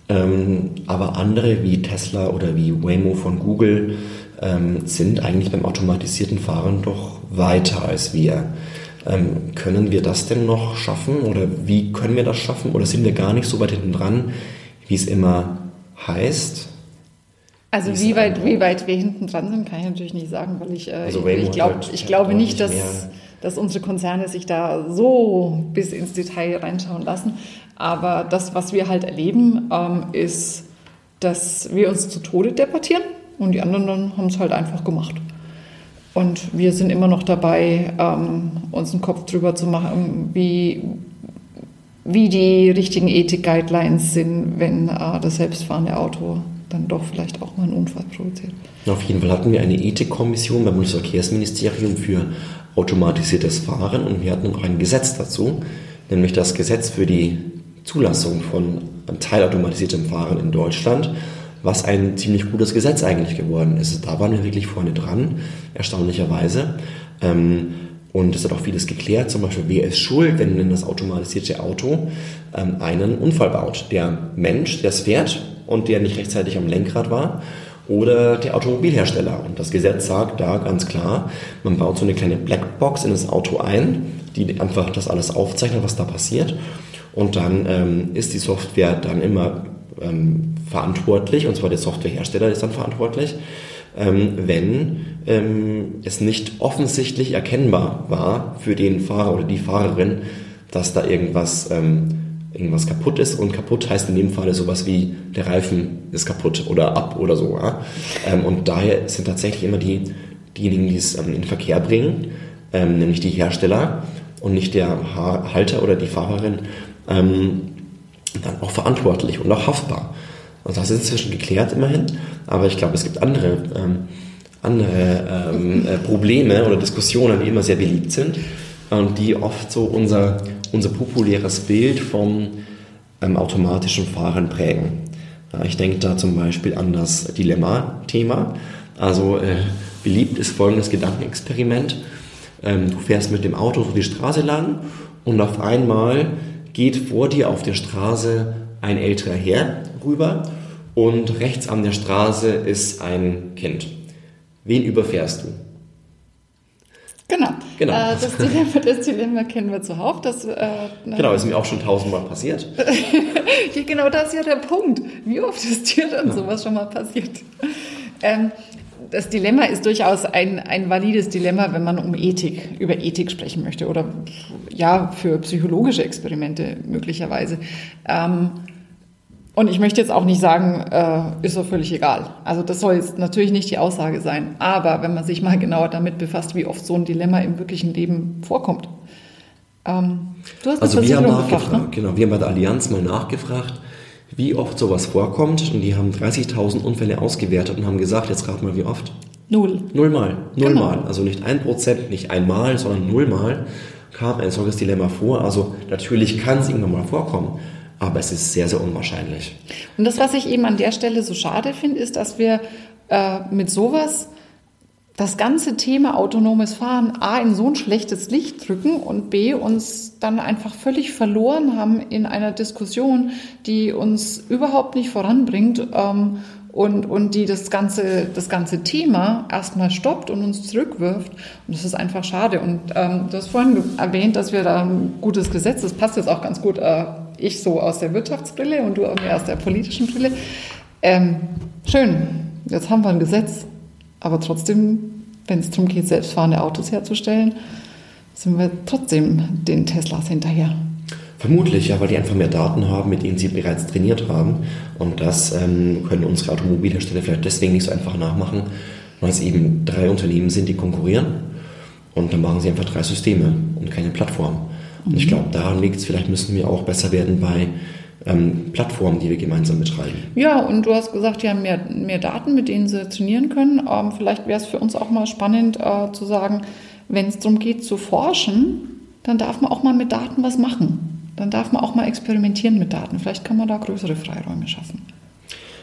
Ähm, aber andere wie Tesla oder wie Waymo von Google ähm, sind eigentlich beim automatisierten Fahren doch weiter als wir. Ähm, können wir das denn noch schaffen oder wie können wir das schaffen oder sind wir gar nicht so weit hinten dran, wie es immer heißt? Also wie weit, wie weit wir hinten dran sind, kann ich natürlich nicht sagen, weil ich, äh, also ich, ich, glaub, halt, ich glaube nicht, dass, dass unsere Konzerne sich da so bis ins Detail reinschauen lassen. Aber das, was wir halt erleben, ähm, ist, dass wir uns zu Tode debattieren und die anderen haben es halt einfach gemacht. Und wir sind immer noch dabei, ähm, uns einen Kopf drüber zu machen, wie, wie die richtigen Ethik-Guidelines sind, wenn äh, das selbstfahrende Auto dann doch vielleicht auch mal einen Unfall produziert. Auf jeden Fall hatten wir eine Ethikkommission beim Bundesverkehrsministerium für automatisiertes Fahren und wir hatten auch ein Gesetz dazu, nämlich das Gesetz für die Zulassung von teilautomatisiertem Fahren in Deutschland, was ein ziemlich gutes Gesetz eigentlich geworden ist. Da waren wir wirklich vorne dran, erstaunlicherweise. Ähm, und es hat auch vieles geklärt, zum Beispiel, wer ist schuld, wenn das automatisierte Auto ähm, einen Unfall baut. Der Mensch, der es fährt und der nicht rechtzeitig am Lenkrad war oder der Automobilhersteller. Und das Gesetz sagt da ganz klar, man baut so eine kleine Blackbox in das Auto ein, die einfach das alles aufzeichnet, was da passiert. Und dann ähm, ist die Software dann immer ähm, verantwortlich, und zwar der Softwarehersteller ist dann verantwortlich, ähm, wenn ähm, es nicht offensichtlich erkennbar war für den Fahrer oder die Fahrerin, dass da irgendwas ähm, irgendwas kaputt ist und kaputt heißt in dem Falle sowas wie der Reifen ist kaputt oder ab oder so. Ja? Ähm, und daher sind tatsächlich immer die, diejenigen, die es ähm, in den Verkehr bringen, nämlich die Hersteller und nicht der Halter oder die Fahrerin, ähm, dann auch verantwortlich und auch haftbar. Und das ist inzwischen geklärt immerhin, aber ich glaube, es gibt andere, ähm, andere ähm, äh, Probleme oder Diskussionen, die immer sehr beliebt sind und die oft so unser unser populäres Bild vom ähm, automatischen Fahren prägen. Ja, ich denke da zum Beispiel an das Dilemma-Thema. Also äh, beliebt ist folgendes Gedankenexperiment. Ähm, du fährst mit dem Auto so die Straße lang und auf einmal geht vor dir auf der Straße ein älterer Herr rüber und rechts an der Straße ist ein Kind. Wen überfährst du? Genau. genau. Äh, das, Dilemma, das, Dilemma, kennen wir zuhauf. Das, äh, genau, ist mir auch schon tausendmal passiert. genau das ist ja der Punkt. Wie oft ist dir dann sowas schon mal passiert? Ähm, das Dilemma ist durchaus ein, ein valides Dilemma, wenn man um Ethik, über Ethik sprechen möchte oder ja, für psychologische Experimente möglicherweise. Ähm, und ich möchte jetzt auch nicht sagen, äh, ist doch völlig egal. Also das soll jetzt natürlich nicht die Aussage sein. Aber wenn man sich mal genauer damit befasst, wie oft so ein Dilemma im wirklichen Leben vorkommt. Ähm, du hast also wir haben nachgefragt, ne? genau, wir haben bei der Allianz mal nachgefragt, wie oft sowas vorkommt. Und die haben 30.000 Unfälle ausgewertet und haben gesagt, jetzt gerade mal wie oft. Null. Nullmal. Nullmal. Genau. Also nicht ein Prozent, nicht einmal, sondern nullmal kam ein solches Dilemma vor. Also natürlich kann es irgendwann mal vorkommen aber es ist sehr, sehr unwahrscheinlich. Und das, was ich eben an der Stelle so schade finde, ist, dass wir äh, mit sowas das ganze Thema autonomes Fahren A in so ein schlechtes Licht drücken und B uns dann einfach völlig verloren haben in einer Diskussion, die uns überhaupt nicht voranbringt ähm, und, und die das ganze, das ganze Thema erstmal stoppt und uns zurückwirft. Und das ist einfach schade. Und ähm, du hast vorhin erwähnt, dass wir da ein gutes Gesetz, das passt jetzt auch ganz gut äh, ich so aus der Wirtschaftsbrille und du aus der politischen Brille. Ähm, schön, jetzt haben wir ein Gesetz, aber trotzdem, wenn es darum geht, selbstfahrende Autos herzustellen, sind wir trotzdem den Teslas hinterher. Vermutlich, ja, weil die einfach mehr Daten haben, mit denen sie bereits trainiert haben. Und das ähm, können unsere Automobilhersteller vielleicht deswegen nicht so einfach nachmachen, weil es eben drei Unternehmen sind, die konkurrieren. Und dann machen sie einfach drei Systeme und keine Plattform. Und ich glaube, daran liegt es, vielleicht müssen wir auch besser werden bei ähm, Plattformen, die wir gemeinsam betreiben. Ja, und du hast gesagt, die haben mehr, mehr Daten, mit denen sie trainieren können. Ähm, vielleicht wäre es für uns auch mal spannend äh, zu sagen, wenn es darum geht zu forschen, dann darf man auch mal mit Daten was machen. Dann darf man auch mal experimentieren mit Daten. Vielleicht kann man da größere Freiräume schaffen.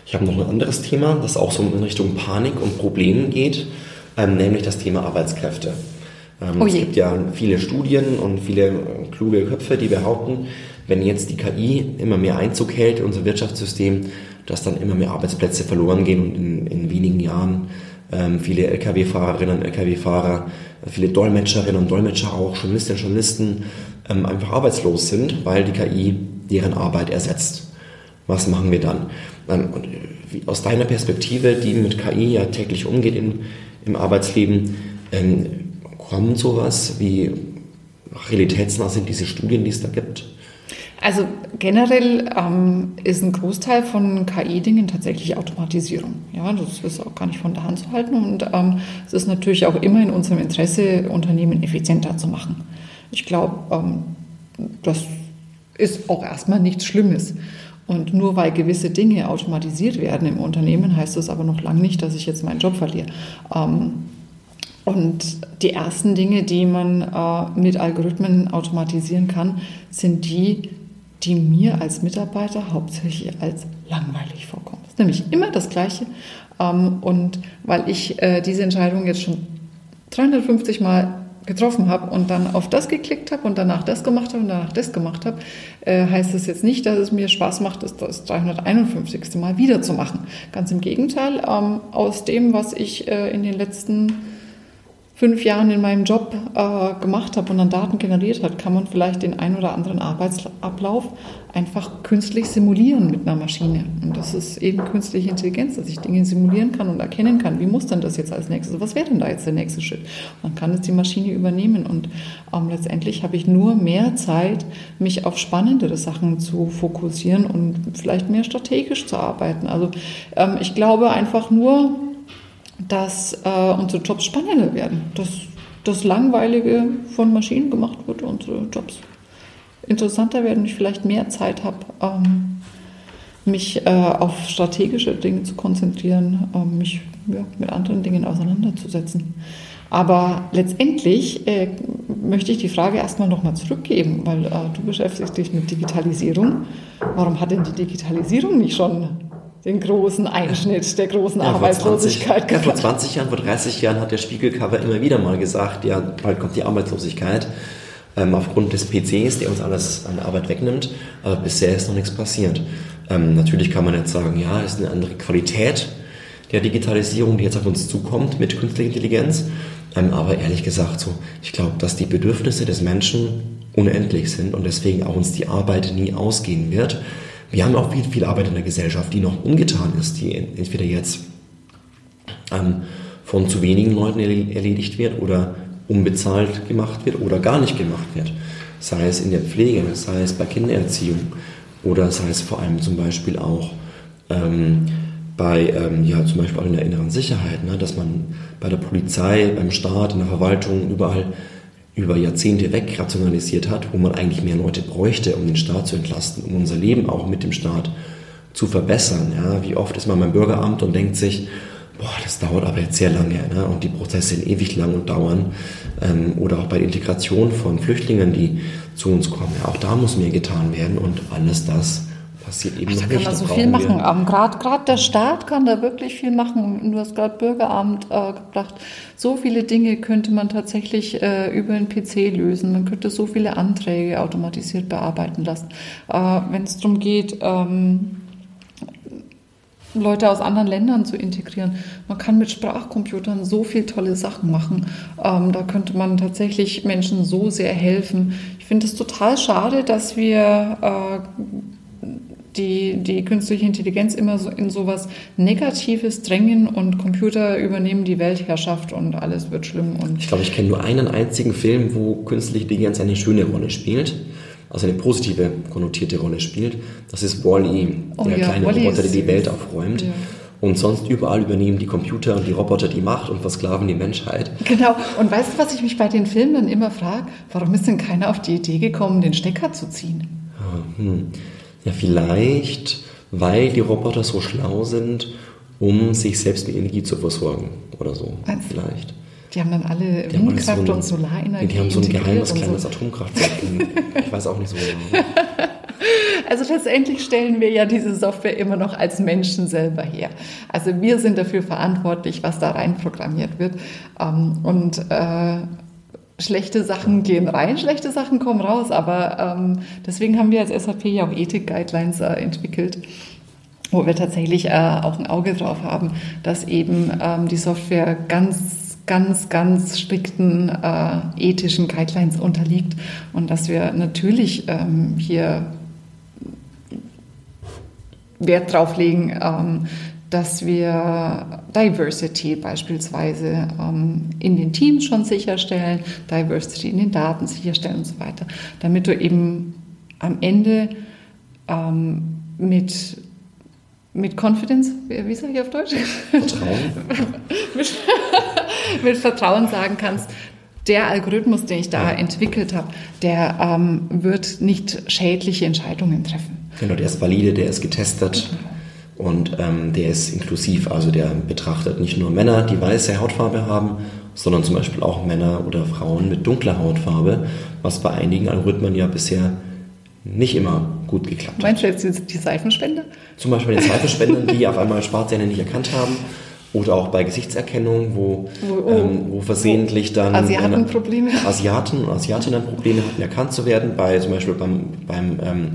Ich habe noch ein anderes Thema, das auch so in Richtung Panik und Problemen geht, ähm, nämlich das Thema Arbeitskräfte. Ähm, oh es gibt ja viele Studien und viele äh, kluge Köpfe, die behaupten, wenn jetzt die KI immer mehr Einzug hält in unser Wirtschaftssystem, dass dann immer mehr Arbeitsplätze verloren gehen und in, in wenigen Jahren ähm, viele Lkw-Fahrerinnen und Lkw-Fahrer, viele Dolmetscherinnen und Dolmetscher auch, Journalistinnen und Journalisten ähm, einfach arbeitslos sind, weil die KI deren Arbeit ersetzt. Was machen wir dann? Ähm, und wie, aus deiner Perspektive, die mit KI ja täglich umgeht im, im Arbeitsleben, ähm, kommt sowas? Wie realitätsnah sind diese Studien, die es da gibt? Also generell ähm, ist ein Großteil von KI-Dingen tatsächlich Automatisierung. Ja, das ist auch gar nicht von der Hand zu halten und ähm, es ist natürlich auch immer in unserem Interesse, Unternehmen effizienter zu machen. Ich glaube, ähm, das ist auch erstmal nichts Schlimmes. Und nur weil gewisse Dinge automatisiert werden im Unternehmen, heißt das aber noch lange nicht, dass ich jetzt meinen Job verliere. Ähm, und die ersten Dinge, die man äh, mit Algorithmen automatisieren kann, sind die, die mir als Mitarbeiter hauptsächlich als langweilig vorkommen. Das ist nämlich immer das Gleiche. Ähm, und weil ich äh, diese Entscheidung jetzt schon 350 Mal getroffen habe und dann auf das geklickt habe und danach das gemacht habe und danach das gemacht habe, äh, heißt das jetzt nicht, dass es mir Spaß macht, das, das 351. Mal wieder zu machen. Ganz im Gegenteil, ähm, aus dem, was ich äh, in den letzten fünf Jahren in meinem Job äh, gemacht habe und an Daten generiert hat, kann man vielleicht den einen oder anderen Arbeitsablauf einfach künstlich simulieren mit einer Maschine. Und das ist eben künstliche Intelligenz, dass ich Dinge simulieren kann und erkennen kann, wie muss denn das jetzt als nächstes, was wäre denn da jetzt der nächste Schritt? Dann kann es die Maschine übernehmen und ähm, letztendlich habe ich nur mehr Zeit, mich auf spannendere Sachen zu fokussieren und vielleicht mehr strategisch zu arbeiten. Also ähm, ich glaube einfach nur, dass äh, unsere Jobs spannender werden, dass das Langweilige von Maschinen gemacht wird, unsere Jobs interessanter werden ich vielleicht mehr Zeit habe, ähm, mich äh, auf strategische Dinge zu konzentrieren, ähm, mich ja, mit anderen Dingen auseinanderzusetzen. Aber letztendlich äh, möchte ich die Frage erstmal nochmal zurückgeben, weil äh, du beschäftigst dich mit Digitalisierung. Warum hat denn die Digitalisierung nicht schon den großen Einschnitt der großen ja, Arbeitslosigkeit. Vor 20, ja, vor 20 Jahren, vor 30 Jahren hat der Spiegelcover immer wieder mal gesagt, ja, bald kommt die Arbeitslosigkeit ähm, aufgrund des PCs, der uns alles an Arbeit wegnimmt. Aber bisher ist noch nichts passiert. Ähm, natürlich kann man jetzt sagen, ja, es ist eine andere Qualität der Digitalisierung, die jetzt auf uns zukommt mit künstlicher Intelligenz. Ähm, aber ehrlich gesagt, so, ich glaube, dass die Bedürfnisse des Menschen unendlich sind und deswegen auch uns die Arbeit nie ausgehen wird. Wir haben auch viel, viel Arbeit in der Gesellschaft, die noch ungetan ist, die entweder jetzt ähm, von zu wenigen Leuten erledigt wird oder unbezahlt gemacht wird oder gar nicht gemacht wird. Sei es in der Pflege, sei es bei Kindererziehung oder sei es vor allem zum Beispiel auch ähm, bei, ähm, ja, zum Beispiel auch in der inneren Sicherheit, ne, dass man bei der Polizei, beim Staat, in der Verwaltung überall über Jahrzehnte wegrationalisiert hat, wo man eigentlich mehr Leute bräuchte, um den Staat zu entlasten, um unser Leben auch mit dem Staat zu verbessern. Ja, wie oft ist man beim Bürgeramt und denkt sich, boah, das dauert aber jetzt sehr lange ne? und die Prozesse sind ewig lang und dauern. Ähm, oder auch bei der Integration von Flüchtlingen, die zu uns kommen. Ja, auch da muss mehr getan werden und alles das passiert eben Ach, noch da nicht. Da kann man so viel machen. Ähm, Gerade der Staat kann da wirklich viel machen. Du hast gerade Bürgeramt äh, gebracht. So viele Dinge könnte man tatsächlich äh, über den PC lösen. Man könnte so viele Anträge automatisiert bearbeiten lassen. Äh, Wenn es darum geht, ähm, Leute aus anderen Ländern zu integrieren. Man kann mit Sprachcomputern so viel tolle Sachen machen. Ähm, da könnte man tatsächlich Menschen so sehr helfen. Ich finde es total schade, dass wir äh, die, die künstliche Intelligenz immer so in sowas Negatives drängen und Computer übernehmen die Weltherrschaft und alles wird schlimm. Und ich glaube, ich kenne nur einen einzigen Film, wo künstliche Intelligenz eine schöne Rolle spielt. Also eine positive konnotierte Rolle spielt. Das ist Wall-E, oh, der ja, kleine Roboter, der die Welt aufräumt. Ja. Und sonst überall übernehmen die Computer und die Roboter die Macht und versklaven die Menschheit. Genau. Und weißt du, was ich mich bei den Filmen dann immer frage? Warum ist denn keiner auf die Idee gekommen, den Stecker zu ziehen? Ah, hm. Ja, vielleicht, weil die Roboter so schlau sind, um sich selbst mit Energie zu versorgen oder so. Meinst vielleicht. Die haben dann alle die Windkraft so und Solarenergie. Die haben so ein geheimes kleines so. Atomkraftwerk. ich weiß auch nicht so genau. Also letztendlich stellen wir ja diese Software immer noch als Menschen selber her. Also wir sind dafür verantwortlich, was da rein programmiert wird. Ähm, und äh, schlechte Sachen gehen rein, schlechte Sachen kommen raus. Aber ähm, deswegen haben wir als SAP ja auch Ethik-Guidelines äh, entwickelt wo wir tatsächlich äh, auch ein Auge drauf haben, dass eben ähm, die Software ganz, ganz, ganz strikten äh, ethischen Guidelines unterliegt und dass wir natürlich ähm, hier Wert drauf legen, ähm, dass wir Diversity beispielsweise ähm, in den Teams schon sicherstellen, Diversity in den Daten sicherstellen und so weiter, damit du eben am Ende ähm, mit mit Confidence, wie sage ich auf Deutsch? Vertrauen. mit, mit Vertrauen sagen kannst, der Algorithmus, den ich da entwickelt habe, der ähm, wird nicht schädliche Entscheidungen treffen. Genau, der ist valide, der ist getestet. Und ähm, der ist inklusiv, also der betrachtet nicht nur Männer, die weiße Hautfarbe haben, sondern zum Beispiel auch Männer oder Frauen mit dunkler Hautfarbe, was bei einigen Algorithmen ja bisher nicht immer gut geklappt hat. Meinst du jetzt die Seifenspender? Zum Beispiel die Seifenspender, die auf einmal Schwarzähne nicht erkannt haben. Oder auch bei Gesichtserkennung, wo, oh, oh. Ähm, wo versehentlich dann Asiaten Probleme. Asiaten und Asiatinnen Probleme hatten, erkannt zu werden, bei zum Beispiel beim, beim, ähm,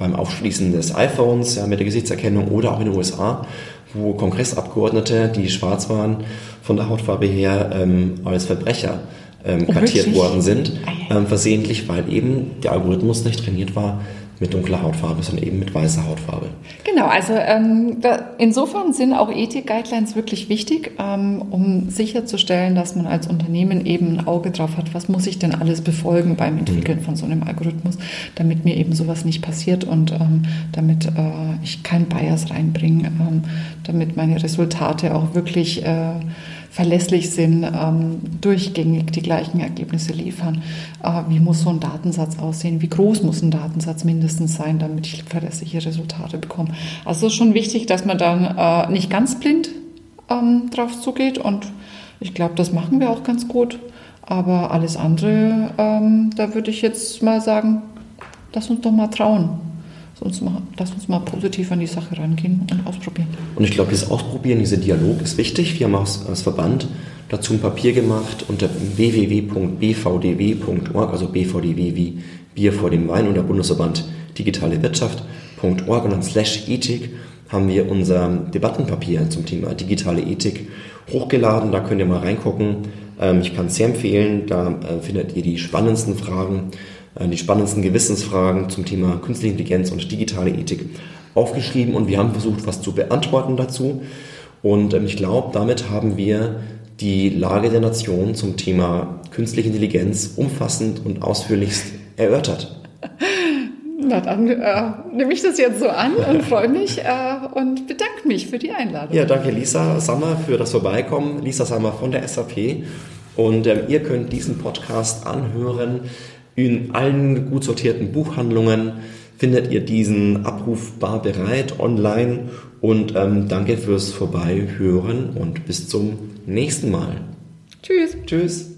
beim Aufschließen des iPhones ja, mit der Gesichtserkennung oder auch in den USA, wo Kongressabgeordnete, die schwarz waren, von der Hautfarbe her ähm, als Verbrecher ähm, oh, kartiert worden sind, ähm, versehentlich, weil eben der Algorithmus nicht trainiert war, mit dunkler Hautfarbe, sondern eben mit weißer Hautfarbe. Genau, also ähm, da, insofern sind auch Ethik-Guidelines wirklich wichtig, ähm, um sicherzustellen, dass man als Unternehmen eben ein Auge drauf hat, was muss ich denn alles befolgen beim Entwickeln mhm. von so einem Algorithmus, damit mir eben sowas nicht passiert und ähm, damit äh, ich kein Bias reinbringe, ähm, damit meine Resultate auch wirklich äh, verlässlich sind, ähm, durchgängig die gleichen Ergebnisse liefern. Äh, wie muss so ein Datensatz aussehen? Wie groß muss ein Datensatz mindestens sein, damit ich verlässliche Resultate bekomme? Also es ist schon wichtig, dass man dann äh, nicht ganz blind ähm, drauf zugeht und ich glaube, das machen wir auch ganz gut. Aber alles andere, ähm, da würde ich jetzt mal sagen, lass uns doch mal trauen uns mal, lass uns mal positiv an die Sache rangehen und ausprobieren. Und ich glaube, dieses Ausprobieren, dieser Dialog ist wichtig. Wir haben als, als Verband dazu ein Papier gemacht unter www.bvdw.org, also BVDW wie Bier vor dem Wein und der Bundesverband Digitale Wirtschaft.org und dann slash Ethik haben wir unser Debattenpapier zum Thema digitale Ethik hochgeladen. Da könnt ihr mal reingucken. Ähm, ich kann es sehr empfehlen. Da äh, findet ihr die spannendsten Fragen die spannendsten Gewissensfragen zum Thema künstliche Intelligenz und digitale Ethik aufgeschrieben und wir haben versucht, was zu beantworten dazu. Und ähm, ich glaube, damit haben wir die Lage der Nation zum Thema künstliche Intelligenz umfassend und ausführlichst erörtert. Na dann äh, nehme ich das jetzt so an und freue mich äh, und bedanke mich für die Einladung. Ja, danke Lisa Sammer für das Vorbeikommen. Lisa Sammer von der SAP. Und ähm, ihr könnt diesen Podcast anhören in allen gut sortierten Buchhandlungen findet ihr diesen abrufbar bereit online. Und ähm, danke fürs Vorbeihören und bis zum nächsten Mal. Tschüss. Tschüss.